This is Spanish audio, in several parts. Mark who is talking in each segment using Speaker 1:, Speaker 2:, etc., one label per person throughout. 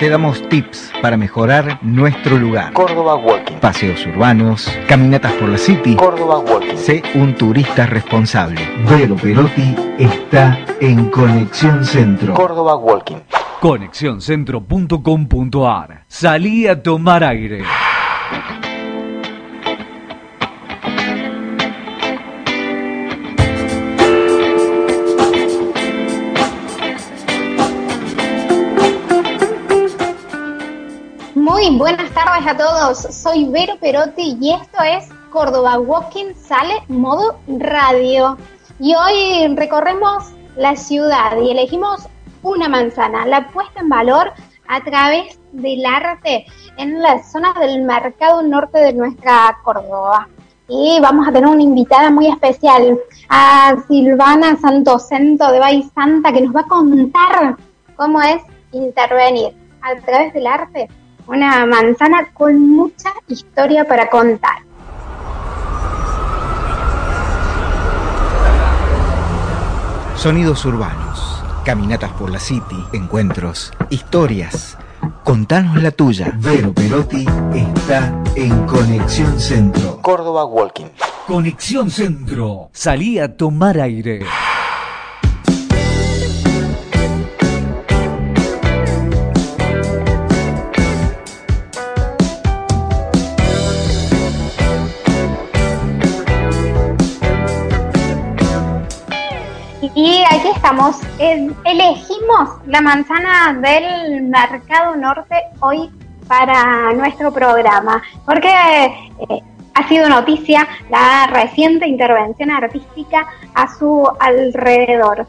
Speaker 1: te damos tips para mejorar nuestro lugar.
Speaker 2: Córdoba Walking.
Speaker 1: Paseos urbanos, caminatas por la city.
Speaker 2: Córdoba Walking.
Speaker 1: Sé un turista responsable. Vero Perotti está en Conexión Centro.
Speaker 2: Córdoba Walking.
Speaker 3: Conexioncentro.com.ar Salí a tomar aire.
Speaker 4: Buenas tardes a todos. Soy Vero Perotti y esto es Córdoba Walking Sale Modo Radio. Y hoy recorremos la ciudad y elegimos una manzana, la puesta en valor a través del arte en las zonas del mercado norte de nuestra Córdoba. Y vamos a tener una invitada muy especial, a Silvana Santocento de Bay Santa, que nos va a contar cómo es intervenir a través del arte una manzana con mucha historia para contar.
Speaker 1: Sonidos urbanos, caminatas por la city, encuentros, historias. Contanos la tuya. Vero Perotti está en Conexión Centro.
Speaker 2: Córdoba Walking.
Speaker 3: Conexión Centro. Salí a tomar aire.
Speaker 4: Estamos. Elegimos la manzana del Mercado Norte hoy para nuestro programa, porque eh, ha sido noticia la reciente intervención artística a su alrededor.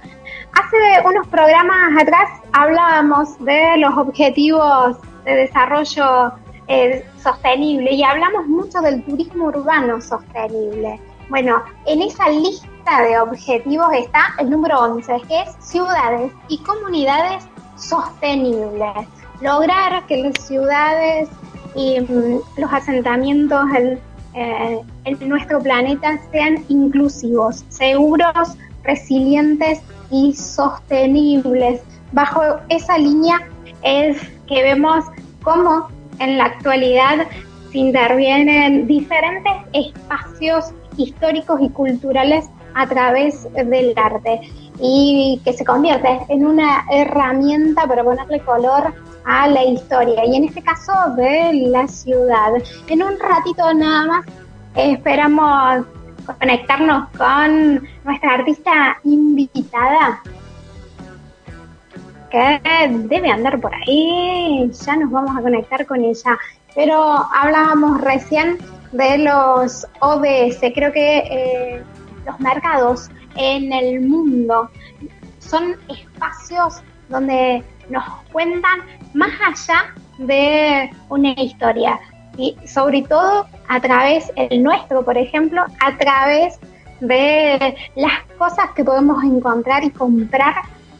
Speaker 4: Hace unos programas atrás hablábamos de los objetivos de desarrollo eh, sostenible y hablamos mucho del turismo urbano sostenible. Bueno, en esa lista de objetivos está el número 11, que es ciudades y comunidades sostenibles. Lograr que las ciudades y mm, los asentamientos eh, en, nuestro planeta sean inclusivos, seguros, resilientes y sostenibles. Bajo esa línea es que vemos cómo en la actualidad se intervienen diferentes espacios históricos y culturales a través del arte y que se convierte en una herramienta para ponerle color a la historia y en este caso de la ciudad. En un ratito nada más esperamos conectarnos con nuestra artista invitada que debe andar por ahí, ya nos vamos a conectar con ella. Pero hablábamos recién de los ODS. Creo que eh, los mercados en el mundo son espacios donde nos cuentan más allá de una historia y sobre todo a través, el nuestro por ejemplo, a través de las cosas que podemos encontrar y comprar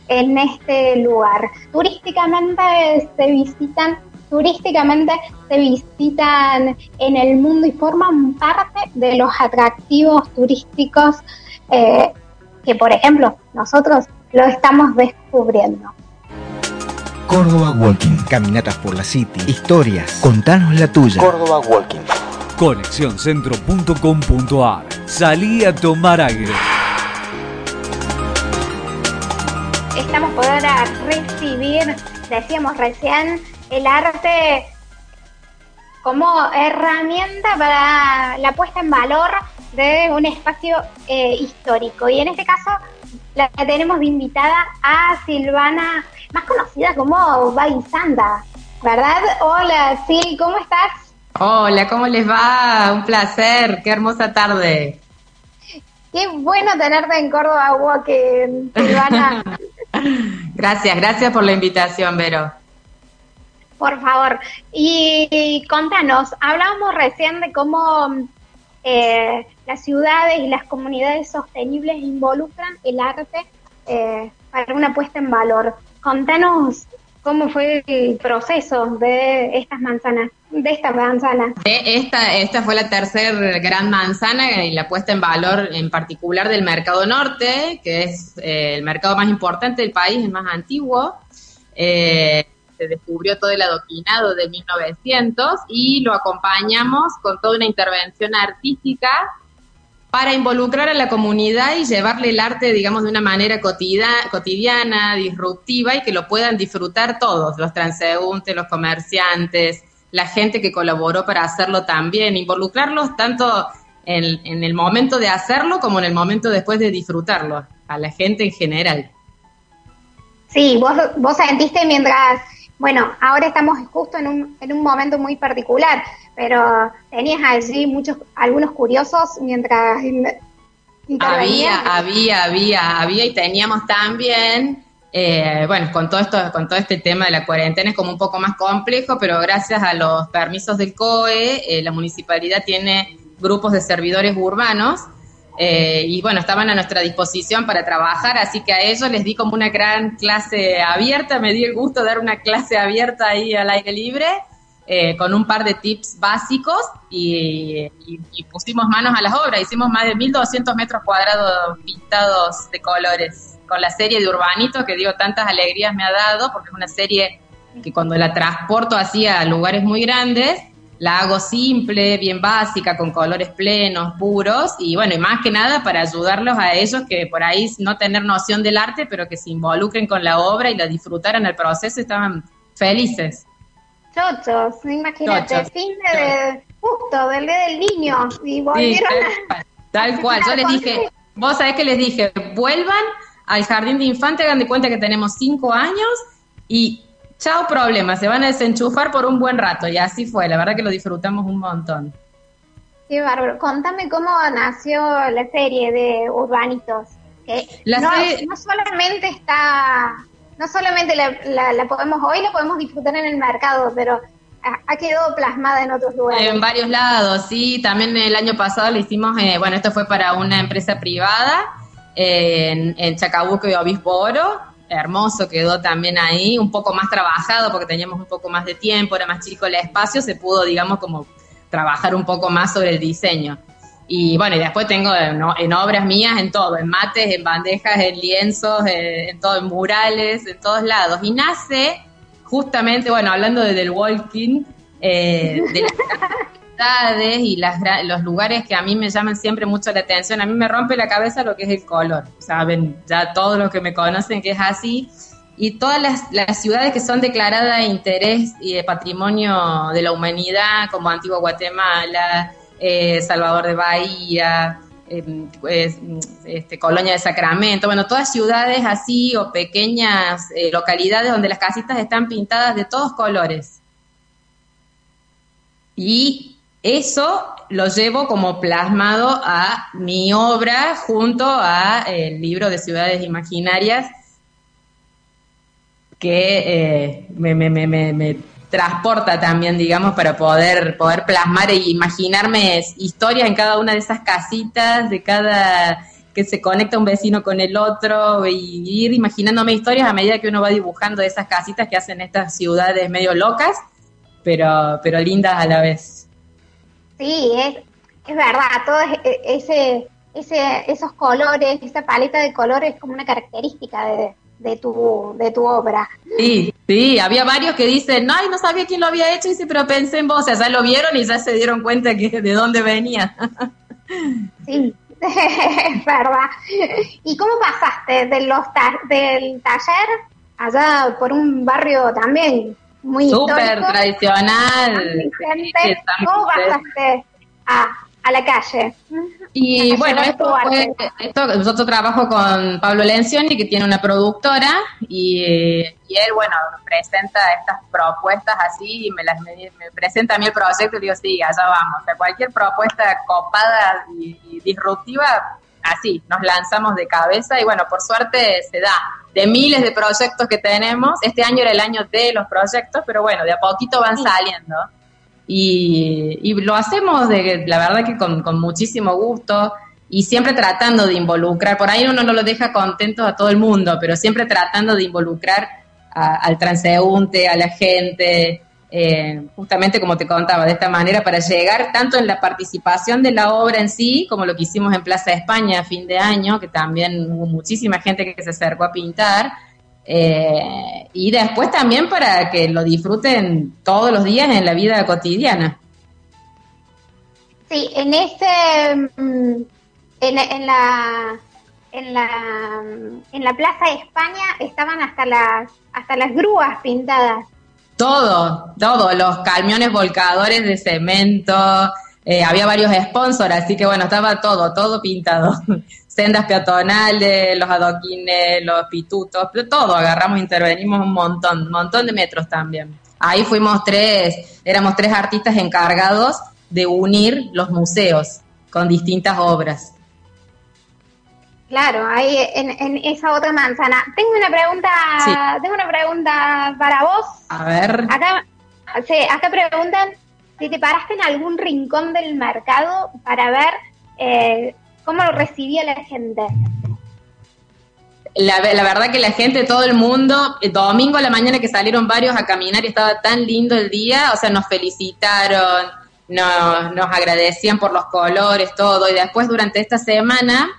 Speaker 4: en este lugar. Turísticamente se visitan turísticamente se visitan en el mundo y forman parte de los atractivos turísticos eh, que, por ejemplo, nosotros lo estamos descubriendo.
Speaker 1: Córdoba Walking. Caminatas por la City. Historias. Contanos la tuya.
Speaker 2: Córdoba Walking.
Speaker 3: Conexioncentro.com.ar Salí a tomar aire.
Speaker 4: Estamos por ahora recibir, decíamos recién, el arte como herramienta para la puesta en valor de un espacio eh, histórico. Y en este caso la tenemos invitada a Silvana, más conocida como Baisanda, ¿verdad? Hola, Sil, ¿cómo estás?
Speaker 5: Hola, ¿cómo les va? Un placer, qué hermosa tarde.
Speaker 4: Qué bueno tenerte en Córdoba Silvana.
Speaker 5: gracias, gracias por la invitación, Vero.
Speaker 4: Por favor. Y, contanos, hablábamos recién de cómo eh, las ciudades y las comunidades sostenibles involucran el arte eh, para una puesta en valor. Contanos cómo fue el proceso de estas manzanas, de esta manzana.
Speaker 5: Esta, esta fue la tercera gran manzana y la puesta en valor en particular del mercado norte, que es eh, el mercado más importante del país, el más antiguo. Se descubrió todo el adoquinado de 1900 y lo acompañamos con toda una intervención artística para involucrar a la comunidad y llevarle el arte, digamos, de una manera cotidiana, disruptiva y que lo puedan disfrutar todos, los transeúntes, los comerciantes, la gente que colaboró para hacerlo también, involucrarlos tanto en, en el momento de hacerlo como en el momento después de disfrutarlo, a la gente en general.
Speaker 4: Sí, vos, vos sentiste mientras, bueno, ahora estamos justo en un, en un momento muy particular, pero tenías allí muchos, algunos curiosos mientras
Speaker 5: había, había, había, había y teníamos también, eh, bueno, con todo esto, con todo este tema de la cuarentena es como un poco más complejo, pero gracias a los permisos del COE, eh, la municipalidad tiene grupos de servidores urbanos eh, y bueno, estaban a nuestra disposición para trabajar, así que a ellos les di como una gran clase abierta, me di el gusto de dar una clase abierta ahí al aire libre, eh, con un par de tips básicos y, pusimos manos a las obras, hicimos más de 1200 metros cuadrados pintados de colores, con la serie de Urbanito, que digo, tantas alegrías me ha dado, porque es una serie que cuando la transporto así lugares muy grandes, la hago simple, bien básica, con colores plenos, puros, y bueno, y más que nada para ayudarlos a ellos que por ahí no tener noción del arte, pero que se involucren con la obra y la disfrutaran el proceso, estaban felices.
Speaker 4: Chochos, imagínate, fin de, justo del día del niño, y volvieron
Speaker 5: tal, cual, yo les dije, vos sabés que les dije, vuelvan al jardín de infante, hagan de cuenta que tenemos cinco años, y chao problema, se van a desenchufar por un buen rato y así fue, la verdad que lo disfrutamos un montón.
Speaker 4: Qué bárbaro. Contame cómo nació la serie de Urbanitos. Que no, solamente está, no solamente la, podemos hoy, la podemos disfrutar en el mercado, pero ha, quedado plasmada en otros lugares.
Speaker 5: En varios lados, sí. También el año pasado le hicimos, eh, bueno, esto fue para una empresa privada eh, en, en Chacabuco y Obispo Oro hermoso, quedó también ahí, un poco más trabajado porque teníamos un poco más de tiempo, era más chico el espacio, se pudo, digamos, como trabajar un poco más sobre el diseño. Y bueno, y después tengo en, obras mías, en todo, en mates, en bandejas, en lienzos, en, todo, en murales, en todos lados. Y nace justamente, bueno, hablando de del walking, eh, de las y las, los lugares que a mí me llaman siempre mucho la atención. A mí me rompe la cabeza lo que es el color. Saben ya todos los que me conocen que es así. Y todas las, ciudades que son declaradas de interés y de patrimonio de la humanidad, como Antigua Guatemala, eh, Salvador de Bahía, em, pues, este, Colonia de Sacramento, bueno, todas ciudades así o pequeñas eh, localidades donde las casitas están pintadas de todos colores. Y eso lo llevo como plasmado a mi obra junto a el libro de Ciudades Imaginarias que eh, me, transporta también, digamos, para poder, poder plasmar e imaginarme historias en cada una de esas casitas, de cada que se conecta un vecino con el otro y ir imaginándome historias a medida que uno va dibujando esas casitas que hacen estas ciudades medio locas, pero, pero lindas a la vez.
Speaker 4: Sí, es, es verdad, todo e, ese, ese, esos colores, esa paleta de colores es como una característica de, de tu, de tu obra.
Speaker 5: Sí, sí, había varios que dicen, ay, no sabía quién lo había hecho, y sí, pero pensé en vos, o sea, ya lo vieron y ya se dieron cuenta que de dónde venía.
Speaker 4: sí, es verdad. ¿Y cómo pasaste de los del taller allá por un barrio también muy
Speaker 5: Súper tradicional.
Speaker 4: ¿Cómo pasaste a, a la calle?
Speaker 5: Y bueno, esto, fue, esto, nosotros trabajo con Pablo Lencioni, que tiene una productora, y, y, él, bueno, presenta estas propuestas así, y me, las, me, presenta a mí el proyecto y digo, sí, allá vamos. O sea, cualquier propuesta copada y disruptiva, así, nos lanzamos de cabeza, y bueno, por suerte se da de miles de proyectos que tenemos. Este año era el año de los proyectos, pero bueno, de a poquito van saliendo. Y, lo hacemos, de, la verdad que con, muchísimo gusto y siempre tratando de involucrar, por ahí uno no lo deja contento a todo el mundo, pero siempre tratando de involucrar al transeúnte, a la gente, eh, justamente como te contaba, de esta manera para llegar tanto en la participación de la obra en sí, como lo que hicimos en Plaza España a fin de año, que también hubo muchísima gente que se acercó a pintar, Eh, y después también para que lo disfruten todos los días en la vida cotidiana.
Speaker 4: Sí, en este, mm, en la, en la, en la Plaza de España estaban hasta las, hasta las grúas pintadas.
Speaker 5: Todo, todo, los camiones volcadores de cemento, eh, había varios sponsors, así que bueno, estaba todo, todo pintado. Sendas peatonales, los adoquines, los pitutos, todo, agarramos, intervenimos un montón, un montón de metros también. Ahí fuimos tres, éramos tres artistas encargados de unir los museos con distintas obras.
Speaker 4: Claro, ahí en, en esa otra manzana. Tengo una pregunta,
Speaker 5: Sí.
Speaker 4: tengo una pregunta para vos.
Speaker 5: A ver,
Speaker 4: Acá, sí, acá preguntan si te paraste en algún rincón del mercado para ver eh, cómo lo recibía la gente.
Speaker 5: la, la verdad que la gente, todo el mundo, el domingo a la mañana que salieron varios a caminar y estaba tan lindo el día, o sea, nos felicitaron, nos, nos agradecían por los colores, todo, y después durante esta semana,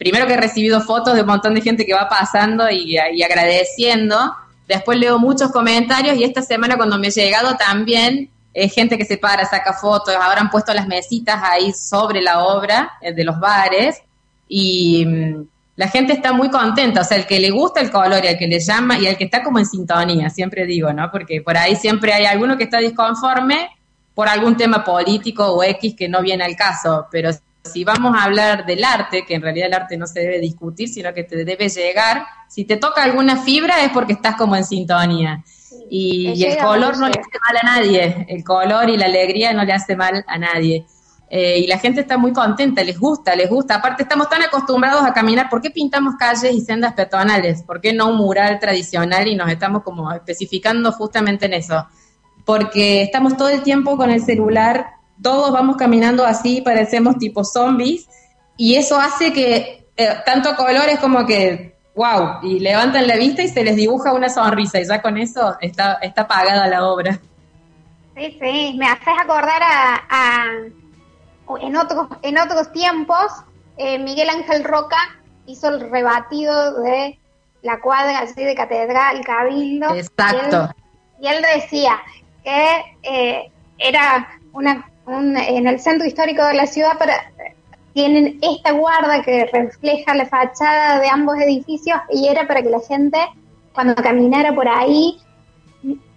Speaker 5: primero que he recibido fotos de un montón de gente que va pasando y, agradeciendo, después leo muchos comentarios y esta semana cuando me he llegado también eh, gente que se para, saca fotos, ahora han puesto las mesitas ahí sobre la obra eh, de los bares. Y mm, la gente está muy contenta, o sea, el que le gusta el color y el que le llama y el que está como en sintonía, siempre digo, ¿no? Porque por ahí siempre hay alguno que está disconforme por algún tema político o X que no viene al caso, pero si vamos a hablar del arte, que en realidad el arte no se debe discutir, sino que te debe llegar, si te toca alguna fibra es porque estás como en sintonía. Y, y el color no le hace mal a nadie, el color y la alegría no le hace mal a nadie. Eh, y la gente está muy contenta, les gusta, les gusta. Aparte, estamos tan acostumbrados a caminar. ¿Por qué pintamos calles y sendas peatonales? ¿Por qué no un mural tradicional? Y nos estamos como especificando justamente en eso. Porque estamos todo el tiempo con el celular, todos vamos caminando así, parecemos tipo zombies. Y eso hace que eh, tanto colores como que, wow, y levantan la vista y se les dibuja una sonrisa. Y ya con eso está, está pagada la obra.
Speaker 4: Sí, sí, me haces acordar a, a- en otros en otros tiempos eh, Miguel Ángel Roca hizo el rebatido de la cuadra así de Catedral Cabildo.
Speaker 5: Exacto.
Speaker 4: Y él, y él decía que eh, era una un- en el centro histórico de la ciudad para tienen esta guarda que refleja la fachada de ambos edificios y era para que la gente cuando caminara por ahí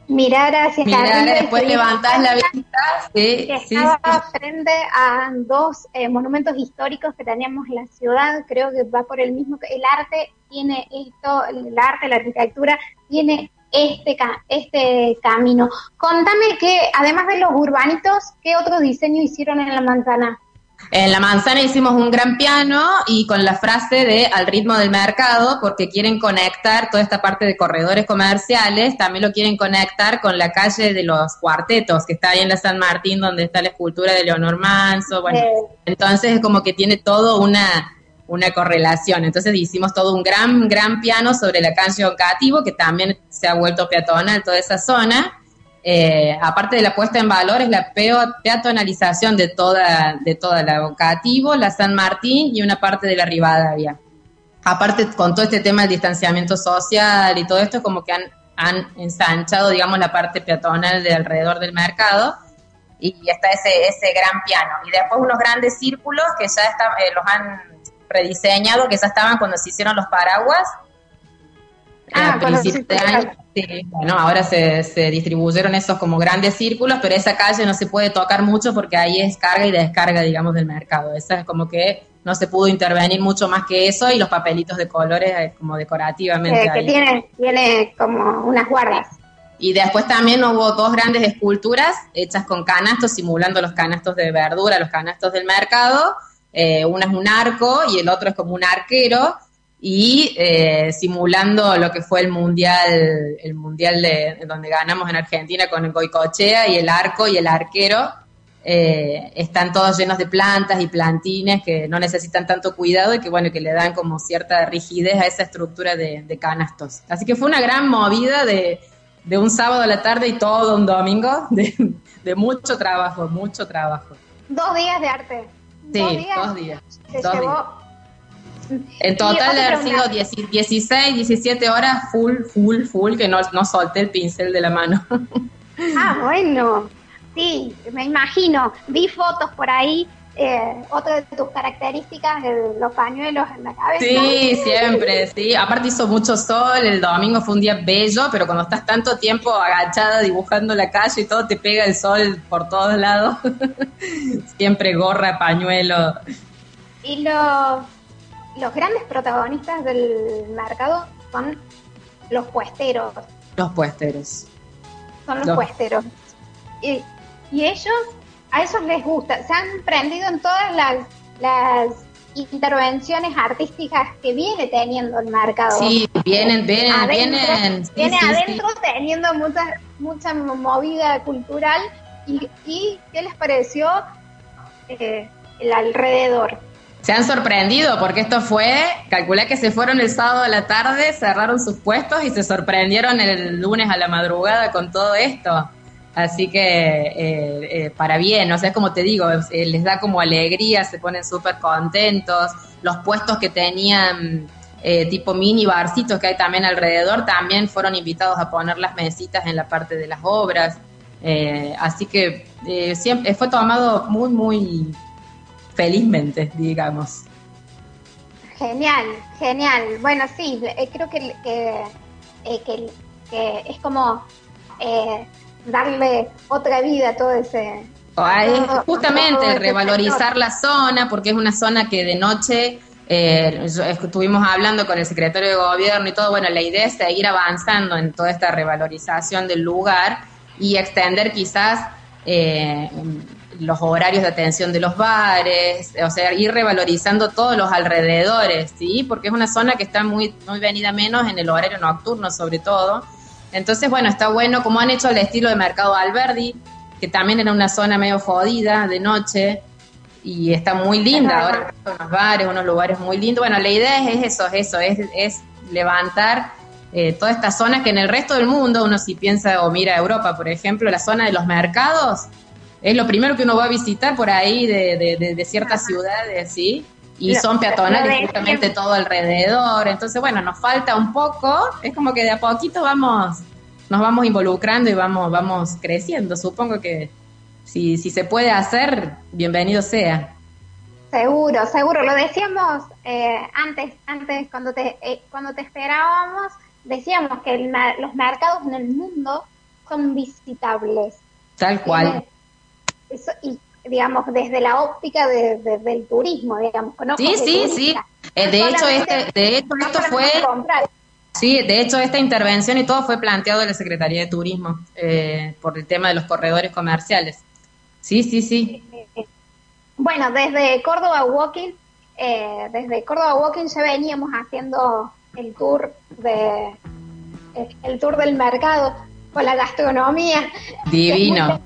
Speaker 4: mirara hacia
Speaker 5: Mirar,
Speaker 4: arriba
Speaker 5: después levantás la vista. Sí,
Speaker 4: que
Speaker 5: sí,
Speaker 4: estaba
Speaker 5: sí.
Speaker 4: frente a dos eh, monumentos históricos que teníamos en la ciudad, creo que va por el mismo, el arte tiene esto, el arte, la arquitectura tiene este este camino. Contame que además de los urbanitos, ¿qué otro diseño hicieron en la manzana?
Speaker 5: En la manzana hicimos un gran piano y con la frase de al ritmo del mercado, porque quieren conectar toda esta parte de corredores comerciales, también lo quieren conectar con la calle de los cuartetos, que está ahí en la San Martín, donde está la escultura de Leonor Manso. Bueno, entonces es como que tiene todo una, una correlación. Entonces hicimos todo un gran, gran piano sobre la calle Oncativo, que también se ha vuelto peatonal toda esa zona. Eh, aparte de la puesta en valor, es la peatonalización de toda, de toda la Oncativo, la San Martín y una parte de la Rivadavia. Aparte, con todo este tema del distanciamiento social y todo esto, como que han, han ensanchado, digamos, la parte peatonal de alrededor del mercado y está ese, ese gran piano. Y después unos grandes círculos que ya están, eh, los han rediseñado, que ya estaban cuando se hicieron los paraguas.
Speaker 4: Ah,
Speaker 5: a principios de año. Sí, bueno, ahora se, se distribuyeron esos como grandes círculos, pero esa calle no se puede tocar mucho porque ahí es carga y descarga, digamos, del mercado. Esa es como que no se pudo intervenir mucho más que eso y los papelitos de colores eh, como decorativamente.
Speaker 4: eh, que
Speaker 5: ahí.
Speaker 4: tiene, tiene como unas guardas.
Speaker 5: Y después también hubo dos grandes esculturas hechas con canastos, simulando los canastos de verdura, los canastos del mercado. Eh, una es un arco y el otro es como un arquero. Y eh, simulando lo que fue el mundial, el mundial de, donde ganamos en Argentina con el Goicochea y el arco y el arquero. eh, están todos llenos de plantas y plantines que no necesitan tanto cuidado y que bueno que le dan como cierta rigidez a esa estructura de, de canastos. Así que fue una gran movida de, de un sábado a la tarde y todo un domingo de, de mucho trabajo, mucho trabajo.
Speaker 4: Dos días de arte.
Speaker 5: Sí,
Speaker 4: dos días.
Speaker 5: dos días.
Speaker 4: Se
Speaker 5: dos
Speaker 4: llevó,
Speaker 5: días. En total de haber sido 16, 17 horas full, full, full, que no, no solté el pincel de la mano.
Speaker 4: Ah, bueno. Sí, me imagino. Vi fotos por ahí eh, otra de tus características, los pañuelos en la cabeza.
Speaker 5: Sí, siempre, sí. Aparte hizo mucho sol, el domingo fue un día bello, pero cuando estás tanto tiempo agachada dibujando la calle y todo, te pega el sol por todos lados. siempre gorra, pañuelo.
Speaker 4: Y los, los grandes protagonistas del mercado son los puesteros.
Speaker 5: Los puesteros.
Speaker 4: Son los, puesteros. Y, y ellos a esos les gusta. Se han prendido en todas las, las intervenciones artísticas que viene teniendo el mercado.
Speaker 5: Sí, vienen, vienen, vienen.
Speaker 4: viene adentro teniendo mucha, mucha movida cultural. ¿Y, y qué les pareció eh, el alrededor?
Speaker 5: Se han sorprendido porque esto fue, calculé que se fueron el sábado a la tarde, cerraron sus puestos y se sorprendieron el lunes a la madrugada con todo esto. Así que eh, eh, para bien, o sea, como te digo, eh, les da como alegría, se ponen súper contentos. Los puestos que tenían tipo mini barcitos que hay también alrededor también fueron invitados a poner las mesitas en la parte de las obras. así que siempre fue tomado muy, muy felizmente, digamos.
Speaker 4: Genial, genial. Bueno, sí, creo que, que, que es como darle otra vida a todo ese...
Speaker 5: justamente revalorizar la zona, porque es una zona que de noche eh, estuvimos hablando con el secretario de gobierno y todo, bueno, la idea es seguir avanzando en toda esta revalorización del lugar y extender quizás eh, los horarios de atención de los bares, o sea, ir revalorizando todos los alrededores, ¿sí? Porque es una zona que está muy, muy venida menos en el horario nocturno sobre todo, entonces, bueno, está bueno, como han hecho el estilo de Mercado Alberdi, que también era una zona medio jodida de noche, y está muy linda, ahora unos bares, unos lugares muy lindos. Bueno, la idea es eso, es eso, es, es levantar eh, toda esta zona que en el resto del mundo, uno si piensa o mira Europa, por ejemplo, la zona de los mercados, es lo primero que uno va a visitar por ahí de, de, ciertas ciudades, ¿sí? Y son peatonales justamente todo alrededor. Entonces, bueno, nos falta un poco, es como que de a poquito vamos, nos vamos involucrando y vamos, vamos creciendo. Supongo que si, si se puede hacer, bienvenido sea.
Speaker 4: Seguro, seguro. Lo decíamos eh, antes, antes cuando te, eh, cuando te esperábamos, decíamos que los mercados en el mundo son visitables.
Speaker 5: Tal cual.
Speaker 4: y digamos, desde la óptica de, del turismo, digamos.
Speaker 5: sí, sí, sí. Eh, de hecho, este, de hecho, esto fue... Sí, de hecho, esta intervención y todo fue planteado en la Secretaría de Turismo eh, por el tema de los corredores comerciales. Sí, sí, sí.
Speaker 4: Bueno, desde Córdoba Walking, eh, desde Córdoba Walking ya veníamos haciendo el tour de el tour del mercado con la gastronomía.
Speaker 5: Divino.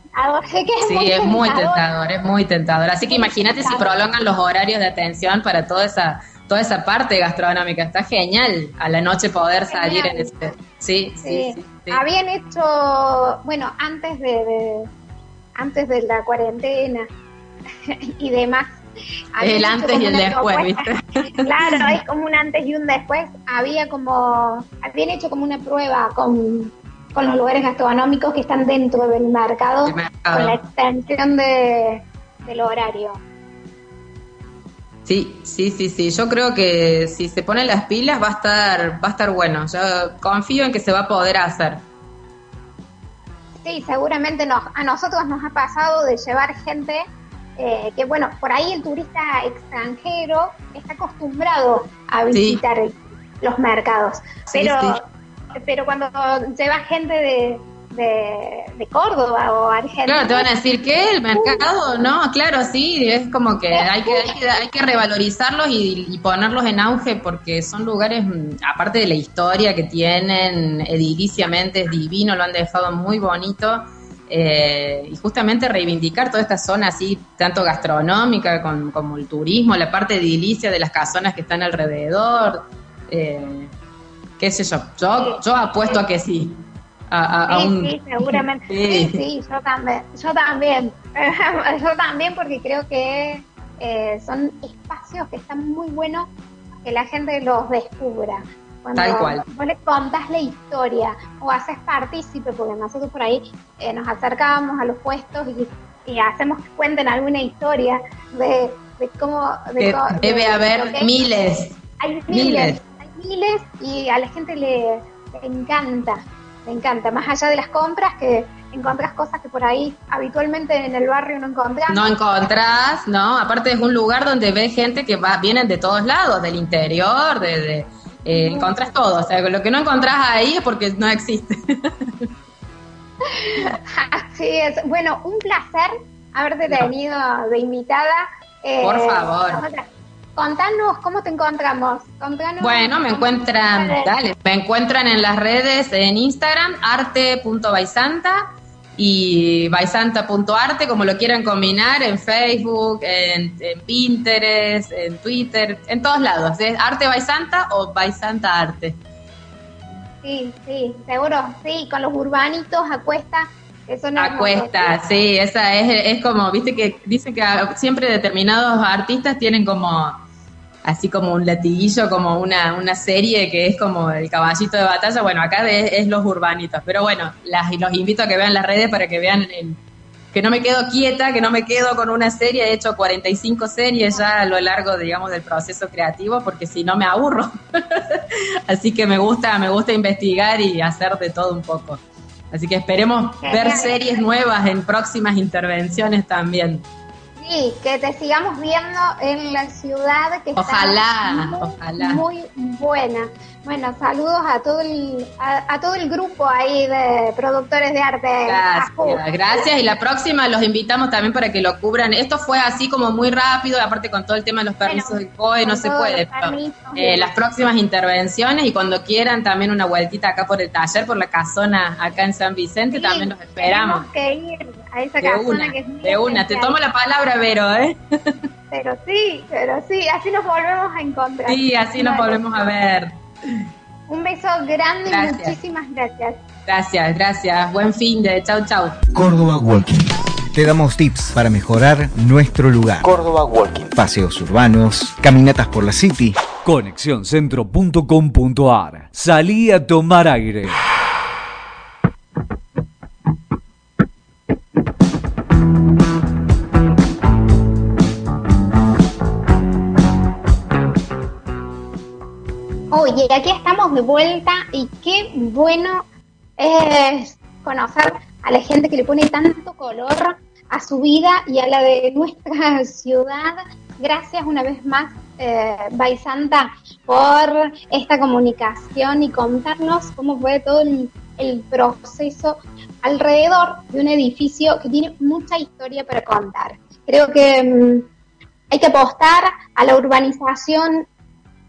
Speaker 5: sí, es muy tentador, es muy tentador. Así que imagínate si prolongan los horarios de atención para toda esa toda esa parte gastronómica. Está genial a la noche poder salir en. Sí, sí,
Speaker 4: sí, Habían hecho, bueno, antes de, antes de la cuarentena y demás.
Speaker 5: El antes y el después, ¿viste?
Speaker 4: Claro, es como un antes y un después. Había como, habían hecho como una prueba con con los lugares gastronómicos que están dentro del mercado, con la extensión de, del horario.
Speaker 5: Sí, sí, sí, sí. Yo creo que si se ponen las pilas va a estar, va a estar bueno. Yo confío en que se va a poder hacer.
Speaker 4: Sí, seguramente nos, a nosotros nos ha pasado de llevar gente eh, que, bueno, por ahí el turista extranjero está acostumbrado a visitar los mercados, pero pero cuando lleva gente de, de, Córdoba o Argentina.
Speaker 5: Claro, te van a decir que el mercado, ¿no? Claro, sí, es como que hay que, hay que, revalorizarlos y, ponerlos en auge porque son lugares, mm, aparte de la historia que tienen, ediliciamente es divino, lo han dejado muy bonito. Eh, y justamente reivindicar toda esta zona así, tanto gastronómica como el turismo, la parte edilicia de las casonas que están alrededor. Eh, qué sé yo, yo, yo apuesto a que sí.
Speaker 4: A, sí, sí, seguramente. Sí. sí, yo también. Yo también. yo también porque creo que eh, son espacios que están muy buenos que la gente los descubra. Cuando
Speaker 5: Tal cual.
Speaker 4: vos le contás la historia o haces partícipe, porque nosotros por ahí eh, nos acercábamos a los puestos y, y hacemos que cuenten alguna historia de, de cómo... de de-
Speaker 5: debe
Speaker 4: de
Speaker 5: haber miles.
Speaker 4: hay miles,
Speaker 5: Miles.
Speaker 4: Y a la gente le, le encanta, le encanta, más allá de las compras que encontrás cosas que por ahí habitualmente en el barrio no encontrás.
Speaker 5: No encontrás, ¿no? Aparte es un lugar donde ves gente que va, vienen de todos lados, del interior, de, de eh, encontrás todo. O sea, lo que no encontrás ahí es porque no existe.
Speaker 4: Así es. Bueno, un placer haberte tenido de invitada. Eh,
Speaker 5: Por favor.
Speaker 4: nosotras- Contanos cómo te encontramos. Contanos
Speaker 5: Bueno, me encuentran,
Speaker 4: Dale.
Speaker 5: me encuentran en las redes en Instagram, arte.baisanta y baisanta.arte, como lo quieran combinar, en Facebook, en, en Pinterest, en Twitter, en todos lados. Es arte baisanta o baisanta arte.
Speaker 4: Sí, sí, seguro. Sí, con los urbanitos a cuesta. Eso no
Speaker 5: A cuesta, sí, esa es, es como, viste que dicen que siempre determinados artistas tienen como así como un latiguillo, como una, una serie que es como el caballito de batalla, bueno, acá es, es los urbanitos, pero bueno, las, los invito a que vean las redes para que vean el, que no me quedo quieta, que no me quedo con una serie, he hecho 45 series ya a lo largo, digamos, del proceso creativo, porque si no me aburro. Así que me gusta, me gusta investigar y hacer de todo un poco. Así que esperemos ver series nuevas en próximas intervenciones también.
Speaker 4: Sí, que te sigamos viendo en la ciudad que
Speaker 5: Ojalá,
Speaker 4: está muy,
Speaker 5: ojalá.
Speaker 4: muy buena. Bueno, saludos a todo el a, a todo el grupo ahí de productores de arte.
Speaker 5: Gracias, gracias. Y la próxima los invitamos también para que lo cubran. Esto fue así como muy rápido, aparte con todo el tema de los permisos
Speaker 4: Bueno,
Speaker 5: del COE, no se puede. pero, eh, las próximas intervenciones y cuando quieran también una vueltita acá por el taller, por la casona acá en San Vicente,
Speaker 4: Sí,
Speaker 5: también los esperamos.
Speaker 4: Tenemos que ir a esa
Speaker 5: De
Speaker 4: casona
Speaker 5: una,
Speaker 4: que es
Speaker 5: de una. Te tomo la palabra, Vero, ¿eh?
Speaker 4: Pero sí, pero sí, así nos volvemos a encontrar.
Speaker 5: Sí, así nos volvemos a ver.
Speaker 4: Un beso grande
Speaker 5: Gracias.
Speaker 4: y muchísimas gracias.
Speaker 5: Gracias, gracias. Buen fin de. Chau, chau.
Speaker 1: Córdoba Walking. Te damos tips para mejorar nuestro lugar.
Speaker 2: Córdoba Walking.
Speaker 1: Paseos urbanos, caminatas por la city.
Speaker 3: Conexioncentro.com.ar Salí a tomar aire.
Speaker 4: Oye, aquí estamos de vuelta y qué bueno es conocer a la gente que le pone tanto color a su vida y a la de nuestra ciudad. Gracias una vez más, eh, Baisanta, por esta comunicación y contarnos cómo fue todo el, el proceso alrededor de un edificio que tiene mucha historia para contar. Creo que mm, hay que apostar a la urbanización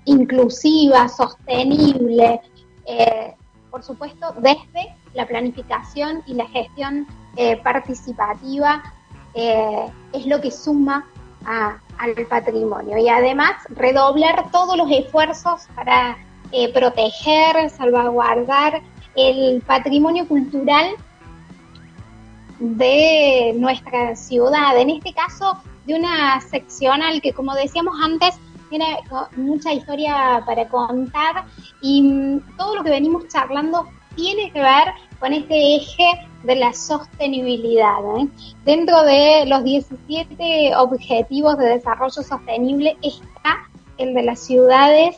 Speaker 4: inclusiva, sostenible, eh, por supuesto, desde la planificación y la gestión eh, participativa eh, es lo que suma al patrimonio. Y además, redoblar todos los esfuerzos para proteger, salvaguardar el patrimonio cultural de nuestra ciudad, en este caso de una seccional que, como decíamos antes, tiene mucha historia para contar y mm, todo lo que venimos charlando tiene que ver con este eje de la sostenibilidad. ¿eh? Dentro de los 17 objetivos de desarrollo sostenible está el de las ciudades,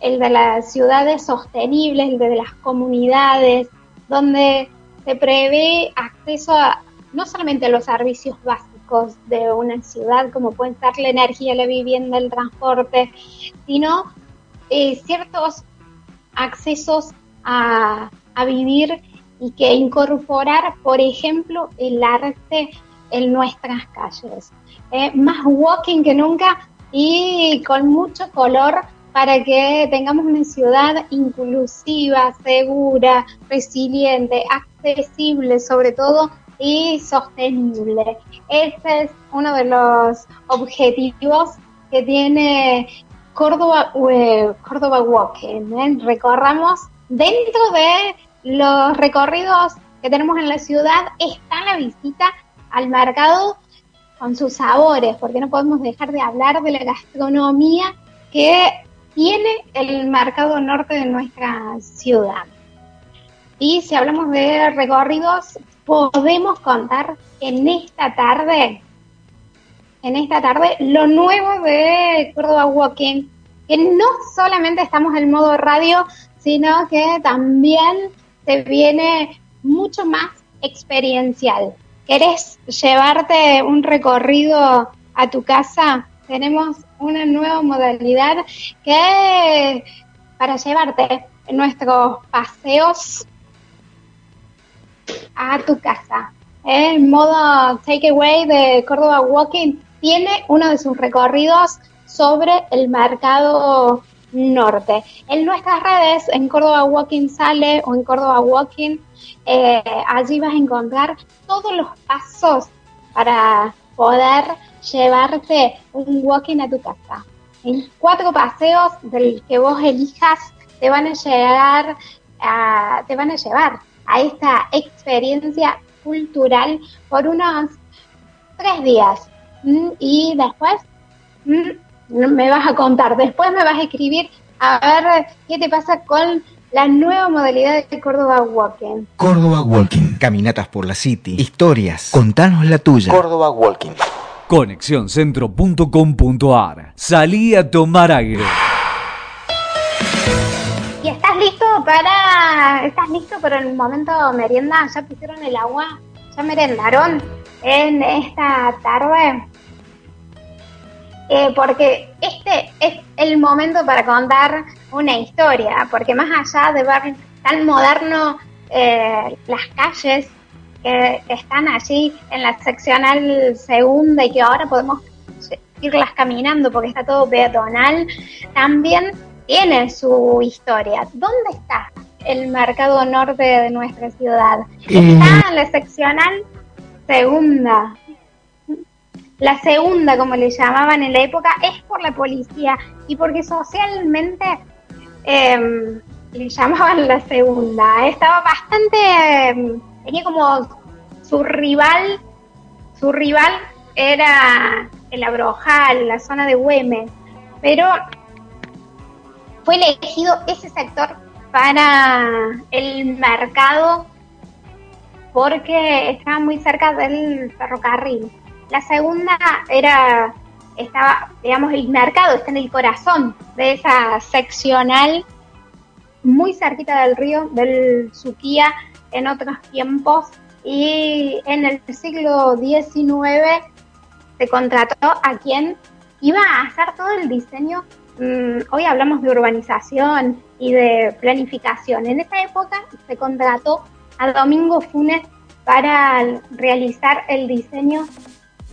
Speaker 4: el de las ciudades sostenibles, el de las comunidades, donde se prevé acceso a no solamente a los servicios básicos de una ciudad, como pueden ser la energía, la vivienda, el transporte, sino eh, ciertos accesos a, a vivir y que incorporar, por ejemplo, el arte en nuestras calles. Eh, más walking que nunca y con mucho color para que tengamos una ciudad inclusiva, segura, resiliente, accesible sobre todo y sostenible. Ese es uno de los objetivos que tiene Córdoba, eh, Córdoba Walking. ¿eh? Recorramos dentro de los recorridos que tenemos en la ciudad está la visita al mercado con sus sabores, porque no podemos dejar de hablar de la gastronomía que tiene el mercado norte de nuestra ciudad. Y si hablamos de recorridos, podemos contar en esta tarde, en esta tarde, lo nuevo de Córdoba Walking, que no solamente estamos en modo radio, sino que también se viene mucho más experiencial. ¿Querés llevarte un recorrido a tu casa? Tenemos una nueva modalidad que para llevarte nuestros paseos a tu casa. El modo takeaway de Córdoba Walking tiene uno de sus recorridos sobre el mercado norte. En nuestras redes, en Córdoba Walking Sale o en Córdoba Walking, eh, allí vas a encontrar todos los pasos para poder llevarte un walking a tu casa. En cuatro paseos del que vos elijas te van a llegar a, te van a llevar a esta experiencia cultural por unos tres días. Mm, y después mm, me vas a contar, después me vas a escribir a ver qué te pasa con la nueva modalidad de Córdoba Walking.
Speaker 1: Córdoba Walking. Caminatas por la City. Historias. Contanos la tuya.
Speaker 2: Córdoba Walking.
Speaker 3: Conexióncentro.com.ar. Salí a tomar aire.
Speaker 4: Para estás listo para el momento merienda? ¿Ya pusieron el agua? ¿Ya merendaron en esta tarde? Eh, porque este es el momento para contar una historia, porque más allá de ver tan moderno eh, las calles que están allí en la seccional segunda y que ahora podemos irlas caminando porque está todo peatonal, también tiene su historia. ¿Dónde está el mercado norte de nuestra ciudad? Está en la seccional segunda. La segunda, como le llamaban en la época, es por la policía y porque socialmente eh, le llamaban la segunda. Estaba bastante, em, tenía como su rival, su rival era el Abrojal, la zona de Güemes, pero fue elegido ese sector para el mercado porque estaba muy cerca del ferrocarril. La segunda era, estaba, digamos, el mercado está en el corazón de esa seccional, muy cerquita del río, del Suquía, en otros tiempos. Y en el siglo XIX se contrató a quien iba a hacer todo el diseño. Mm, hoy hablamos de urbanización y de planificación. En esa época se contrató a Domingo Funes para realizar el diseño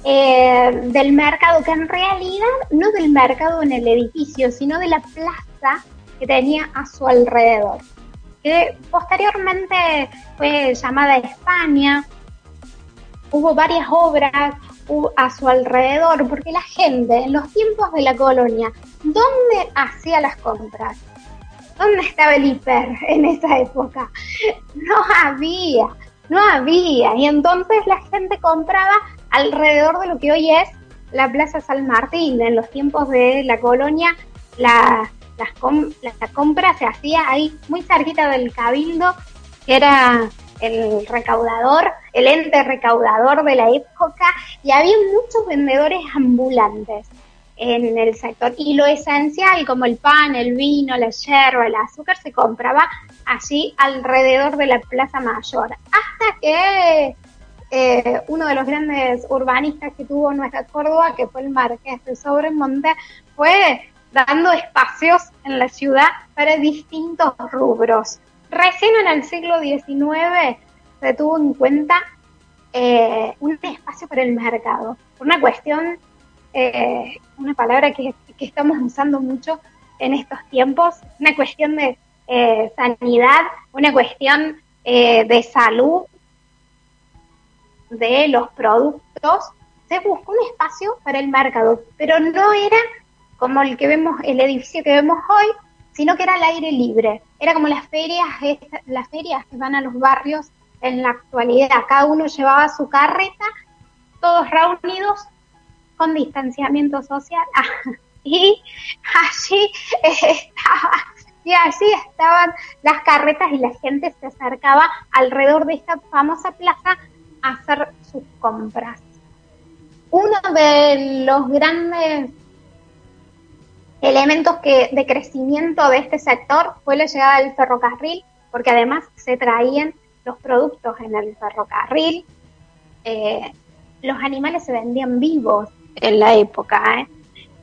Speaker 4: eh, del mercado, que en realidad no del mercado en el edificio, sino de la plaza que tenía a su alrededor, que posteriormente fue llamada España. Hubo varias obras a su alrededor, porque la gente en los tiempos de la colonia, ¿dónde hacía las compras? ¿Dónde estaba el hiper en esa época? No había, no había. Y entonces la gente compraba alrededor de lo que hoy es la Plaza San Martín. En los tiempos de la colonia, la, la compra se hacía ahí muy cerquita del cabildo, que era el recaudador, el ente recaudador de la época, y había muchos vendedores ambulantes en el sector. Y lo esencial, como el pan, el vino, la yerba, el azúcar, se compraba allí alrededor de la Plaza Mayor. Hasta que eh, uno de los grandes urbanistas que tuvo nuestra Córdoba, que fue el Marqués de Sobremonte, fue dando espacios en la ciudad para distintos rubros. Recién en el siglo XIX se tuvo en cuenta eh, un espacio para el mercado, una cuestión, eh, una palabra que, estamos usando mucho en estos tiempos, una cuestión de sanidad, una cuestión de salud de los productos, se buscó un espacio para el mercado, pero no era como el que vemos, el edificio que vemos hoy, sino que era al aire libre. Era como las ferias, las ferias que van a los barrios en la actualidad. Cada uno llevaba su carreta, todos reunidos con distanciamiento social. y allí estaba y allí estaban las carretas y la gente se acercaba alrededor de esta famosa plaza a hacer sus compras. Uno de los grandes elementos que, de crecimiento de este sector fue la llegada del ferrocarril, porque además se traían los productos en el ferrocarril. Eh, los animales se vendían vivos en la época. ¿eh?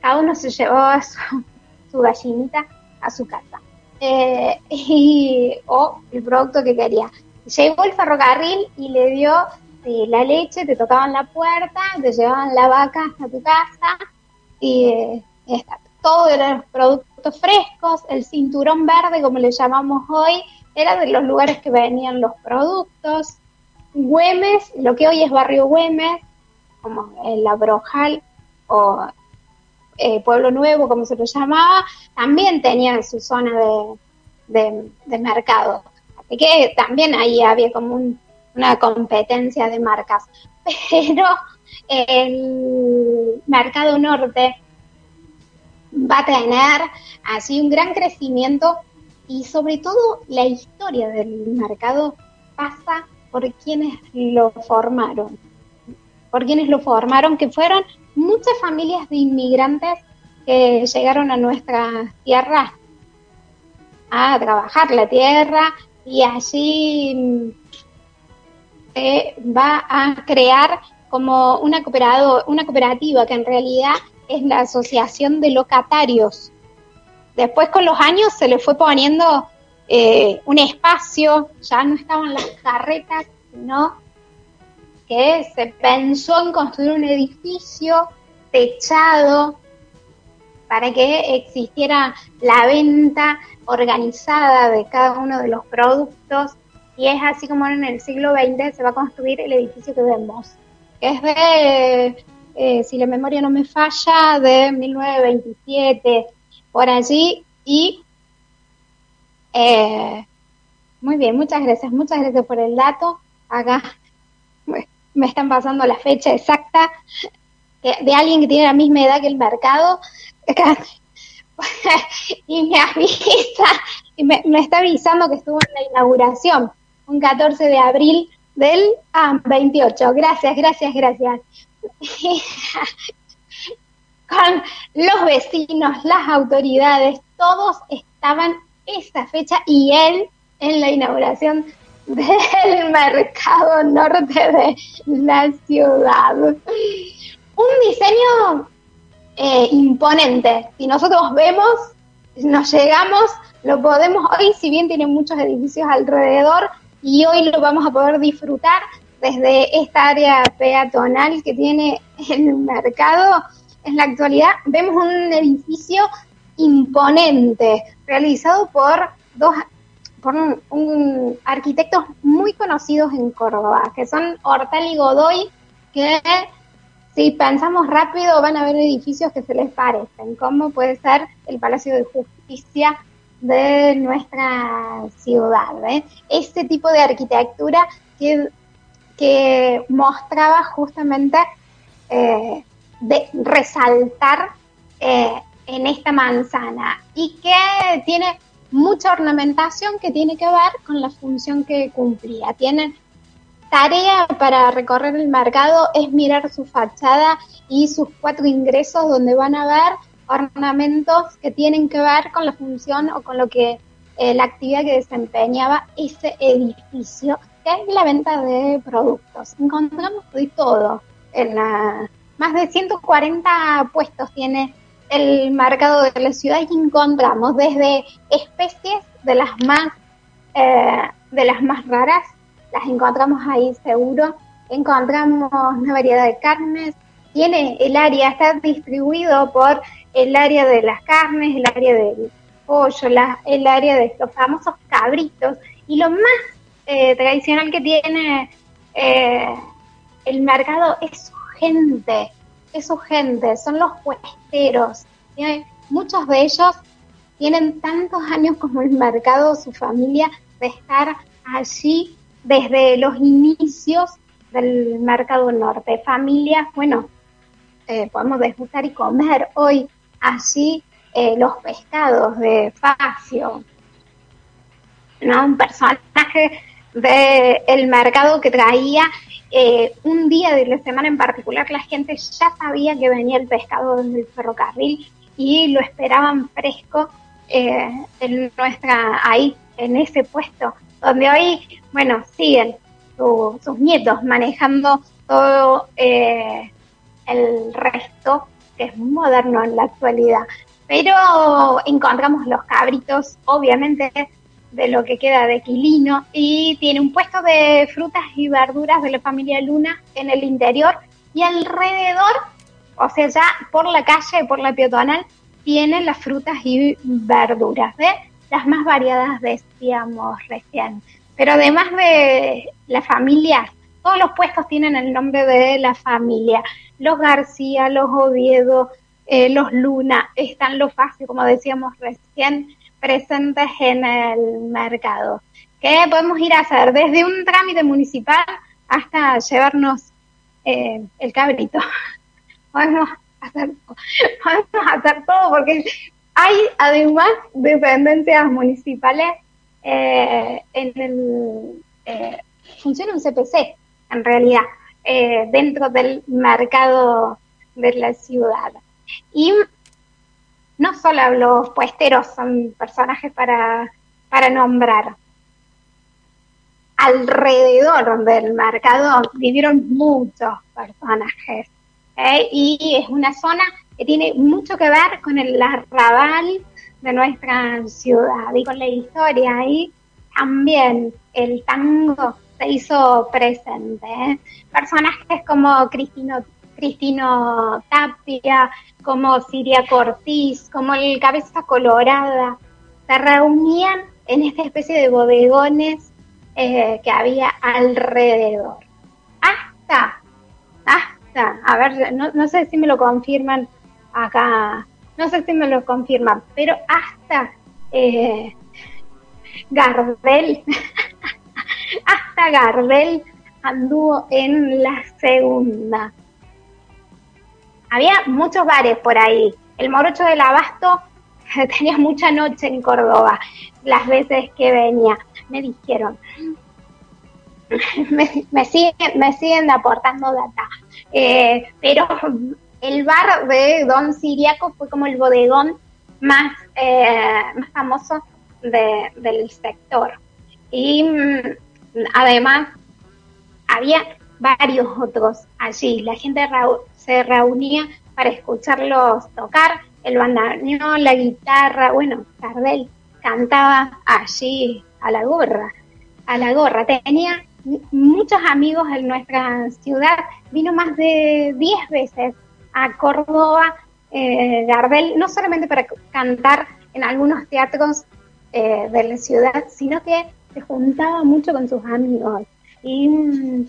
Speaker 4: Cada uno se llevaba su, gallinita a su casa. Eh, y, o el producto que quería. Llegó el ferrocarril y le dio eh, la leche, te tocaban la puerta, te llevaban la vaca hasta tu casa y está, todo eran productos frescos, el cinturón verde, como le llamamos hoy, era de los lugares que venían los productos. Güemes, lo que hoy es Barrio Güemes, como el Abrojal o eh, Pueblo Nuevo, como se lo llamaba, también tenía su zona de, de, mercado. Así que también ahí había como una competencia de marcas. Pero el mercado norte va a tener así un gran crecimiento y sobre todo la historia del mercado pasa por quienes lo formaron, por quienes lo formaron, que fueron muchas familias de inmigrantes que llegaron a nuestra tierra a trabajar la tierra y allí mm, se va a crear como una, una cooperativa que en realidad es la asociación de locatarios. Después con los años se le fue poniendo eh, un espacio, ya no estaban las carretas, sino que se pensó en construir un edificio techado para que existiera la venta organizada de cada uno de los productos y es así como en el siglo XX se va a construir el edificio que vemos, es de, eh, si la memoria no me falla, de 1927, por allí y eh, muy bien, muchas gracias, muchas gracias por el dato. Acá me están pasando la fecha exacta de alguien que tiene la misma edad que el mercado y me avisa y me, está avisando que estuvo en la inauguración un 14 de abril del 28. Gracias, gracias, gracias. Con los vecinos, las autoridades, todos estaban esa fecha y él en la inauguración del mercado norte de la ciudad. Un diseño eh, imponente. Si nosotros vemos, nos llegamos, lo podemos, hoy si bien tiene muchos edificios alrededor y hoy lo vamos a poder disfrutar desde esta área peatonal que tiene el mercado, en la actualidad vemos un edificio imponente, realizado por dos por un, arquitectos muy conocidos en Córdoba, que son Hortal y Godoy, que si pensamos rápido van a haber edificios que se les parecen, como puede ser el Palacio de Justicia de nuestra ciudad. ¿eh? Este tipo de arquitectura que, que mostraba justamente eh, de resaltar eh, en esta manzana y que tiene mucha ornamentación que tiene que ver con la función que cumplía. Tienen tarea para recorrer el mercado es mirar su fachada y sus cuatro ingresos donde van a ver ornamentos que tienen que ver con la función o con lo que eh, la actividad que desempeñaba ese edificio, la venta de productos. Encontramos de todo. En la, más de 140 puestos tiene el mercado de la ciudad y encontramos desde especies de las más eh, de las más raras las encontramos ahí seguro. Encontramos una variedad de carnes. Tiene el área, está distribuido por el área de las carnes, el área del pollo, el área de los famosos cabritos. Y lo más eh, tradicional que tiene eh, el mercado es su gente, es su gente, son los puesteros. Muchos de ellos tienen tantos años como el mercado, su familia, de estar allí desde los inicios del mercado norte. Familias, bueno, eh, podemos disfrutar y comer hoy allí los pescados de Facio, ¿no? Un personaje del mercado que traía eh, un día de la semana en particular, la gente ya sabía que venía el pescado desde el ferrocarril y lo esperaban fresco eh, en nuestra, ahí, en ese puesto, donde hoy, bueno, siguen sus nietos manejando todo eh, el resto, que es moderno en la actualidad. Pero encontramos los cabritos, obviamente, de lo que queda de Quilino y tiene un puesto de frutas y verduras de la familia Luna en el interior y alrededor, o sea, ya por la calle, por la peatonal, tiene las frutas y verduras, las más variadas decíamos recién. Pero además de la familia, todos los puestos tienen el nombre de la familia. Los García, los Oviedo, eh, los Luna, están los Facio, como decíamos recién, presentes en el mercado. ¿Qué podemos ir a hacer? Desde un trámite municipal hasta llevarnos eh, el cabrito. podemos hacer, podemos hacer todo porque hay además dependencias municipales eh, en el eh, funciona un CPC en realidad dentro del mercado de la ciudad y no solo los puesteros son personajes para, para nombrar. Alrededor del mercado vivieron muchos personajes. ¿eh? Y es una zona que tiene mucho que ver con el arrabal de nuestra ciudad y con la historia. Y también el tango se hizo presente. ¿eh? Personajes como Cristino Cristino Tapia, como Siria Cortiz, como el Cabeza Colorada, se reunían en esta especie de bodegones eh, que había alrededor. Hasta, hasta, a ver, no, sé si me lo confirman acá, no sé si me lo confirman, pero hasta eh, Gardel, hasta Gardel anduvo en la segunda había muchos bares por ahí. El Morocho del Abasto tenía mucha noche en Córdoba, las veces que venía. Me dijeron, me, siguen, me siguen aportando data. Eh, pero el bar de Don Siriaco fue como el bodegón más, eh, más famoso del sector. Y mm, además había varios otros allí. La gente se reunía para escucharlos tocar, el bandoneón, la guitarra, bueno, Cardel cantaba allí a la gorra, a la gorra. Tenía muchos amigos en nuestra ciudad, vino más de 10 veces a Córdoba, eh, Gardel, no solamente para cantar en algunos teatros eh, de la ciudad, sino que se juntaba mucho con sus amigos. Mm,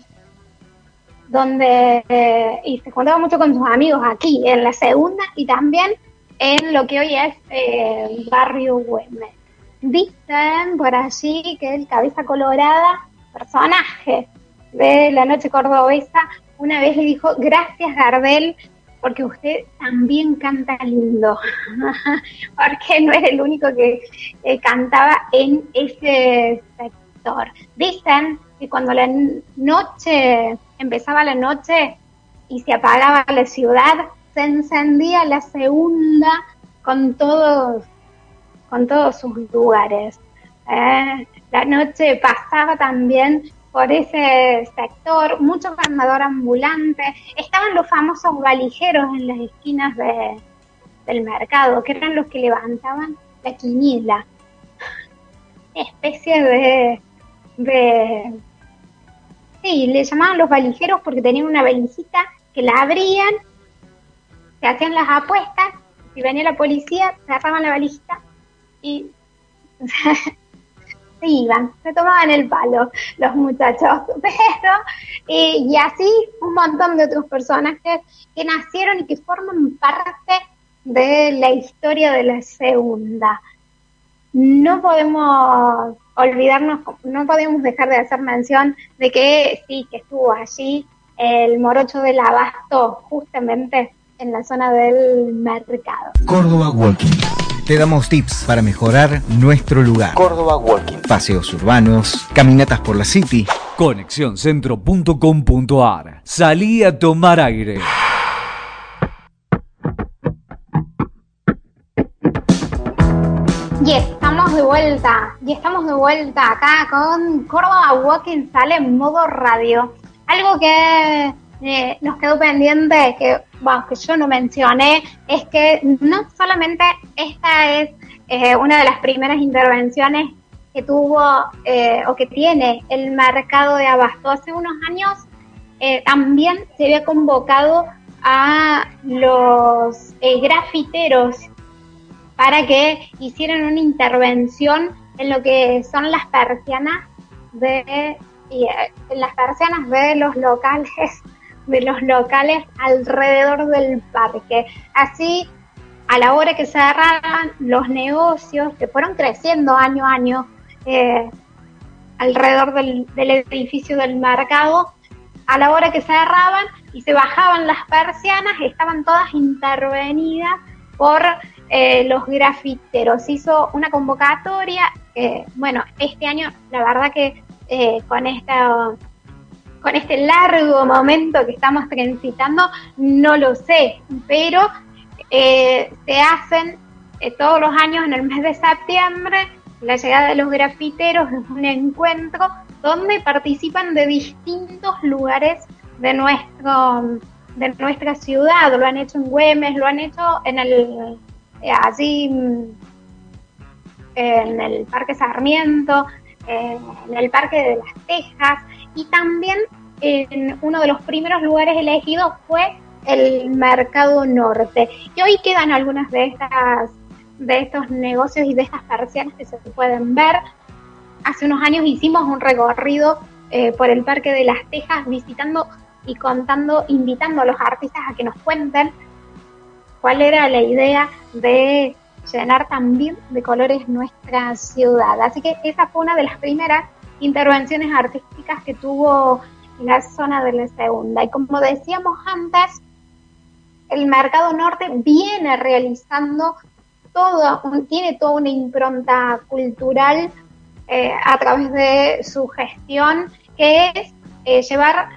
Speaker 4: donde eh, y se juntaba mucho con sus amigos aquí, en la segunda y también en lo que hoy es eh, Barrio Güemes. Dicen por allí que el cabeza colorada, personaje de la noche cordobesa, una vez le dijo, gracias Gardel, porque usted también canta lindo, porque no era el único que cantaba en ese sector. Dicen que cuando la noche empezaba la noche y se apagaba la ciudad, se encendía la segunda con todos, con todos sus lugares. ¿eh? la noche pasaba también por ese sector, muchos armadores ambulantes, estaban los famosos valijeros en las esquinas del mercado, que eran los que levantaban la quiniela, especie de Sí, le llamaban los valijeros porque tenían una valijita que la abrían, se hacían las apuestas, si venía la policía, se agarraban la valijita y se iban, se tomaban el palo los muchachos. Pero, y así un montón de otros personajes que nacieron y que forman parte de la historia de la segunda. No podemos olvidarnos, no podemos dejar de hacer mención de que sí, que estuvo allí el morocho del abasto justamente en la zona del mercado.
Speaker 1: Córdoba Walking. Te damos tips para mejorar nuestro lugar.
Speaker 2: Córdoba Walking.
Speaker 1: Paseos urbanos, caminatas por la City.
Speaker 3: Conexioncentro.com.ar Salí a tomar aire.
Speaker 4: Vuelta, y estamos de vuelta acá con Córdoba Walking sale en modo radio. Algo que eh, nos quedó pendiente, que, bueno, que yo no mencioné, es que no solamente esta es eh, una de las primeras intervenciones que tuvo eh, o que tiene el mercado de abasto. Hace unos años también se había convocado a los grafiteros para que hicieran una intervención en lo que son las persianas de en las persianas de los locales de los locales alrededor del parque. Así, a la hora que cerraban los negocios, que fueron creciendo año a año eh, alrededor del, edificio del mercado, a la hora que cerraban y se bajaban las persianas, estaban todas intervenidas por eh, los grafiteros. Hizo una convocatoria, eh, bueno, este año la verdad que con esta con este largo momento que estamos transitando, no lo sé, pero eh, se hacen eh, todos los años en el mes de septiembre la llegada de los grafiteros es un encuentro donde participan de distintos lugares de nuestro de nuestra ciudad, lo han hecho en Güemes, lo han hecho en el eh, allí en el Parque Sarmiento, en el Parque de las Tejas, y también en uno de los primeros lugares elegidos fue el Mercado Norte. Y hoy quedan algunas de estas de estos negocios y de estas persianas que se pueden ver. Hace unos años hicimos un recorrido eh, por el Parque de las Tejas visitando y contando, invitando a los artistas a que nos cuenten cuál era la idea de llenar también de colores nuestra ciudad. Así que esa fue una de las primeras intervenciones artísticas que tuvo la zona de la segunda. Y como decíamos antes, el Mercado Norte viene realizando todo, tiene toda una impronta cultural eh, a través de su gestión, que es eh, llevar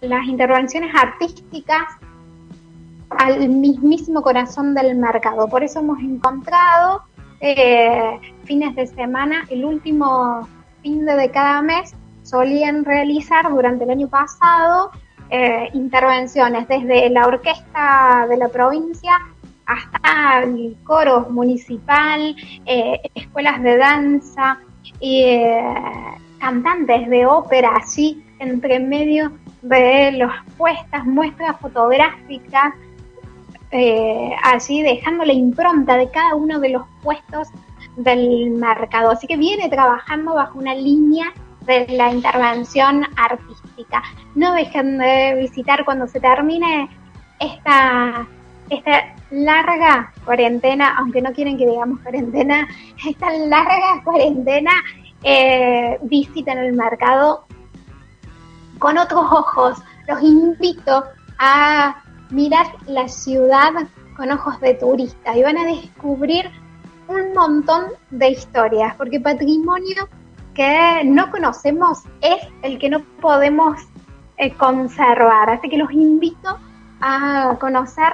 Speaker 4: las intervenciones artísticas al mismísimo corazón del mercado. Por eso hemos encontrado eh, fines de semana, el último fin de cada mes, solían realizar durante el año pasado eh, intervenciones desde la orquesta de la provincia hasta el coro municipal, eh, escuelas de danza, y eh, cantantes de ópera así entre medio de las puestas, muestras fotográficas, allí dejando la impronta de cada uno de los puestos del mercado. Así que viene trabajando bajo una línea de la intervención artística. No dejen de visitar cuando se termine esta, esta larga cuarentena, aunque no quieren que digamos cuarentena, esta larga cuarentena, eh, visiten el mercado con otros ojos. Los invito a mirar la ciudad con ojos de turista y van a descubrir un montón de historias, porque patrimonio que no conocemos es el que no podemos eh, conservar. Así que los invito a conocer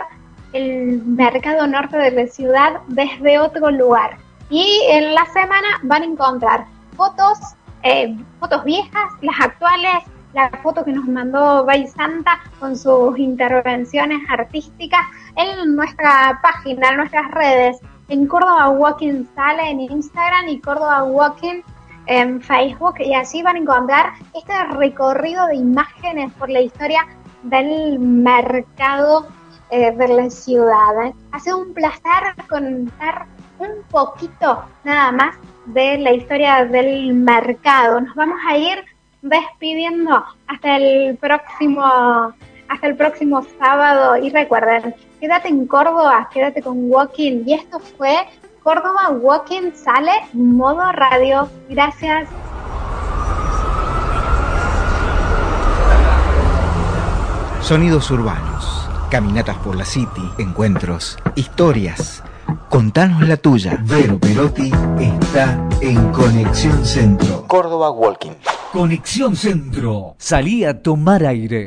Speaker 4: el mercado norte de la ciudad desde otro lugar. Y en la semana van a encontrar fotos, eh, fotos viejas, las actuales, la foto que nos mandó Bay Santa con sus intervenciones artísticas en nuestra página, en nuestras redes, en Córdoba Walking Sala en Instagram y Córdoba Walking en Facebook y allí van a encontrar este recorrido de imágenes por la historia del mercado eh, de la ciudad. Ha sido un placer contar un poquito nada más de la historia del mercado. Nos vamos a ir despidiendo hasta el próximo hasta el próximo sábado y recuerden, quédate en Córdoba, quédate con Walking y esto fue Córdoba Walking sale modo radio. Gracias.
Speaker 1: Sonidos urbanos, Caminatas por la City, encuentros, historias. Contanos la tuya. Vero Perotti está en Conexión Centro.
Speaker 2: Córdoba Walking.
Speaker 3: Conexión Centro. Salí a tomar aire.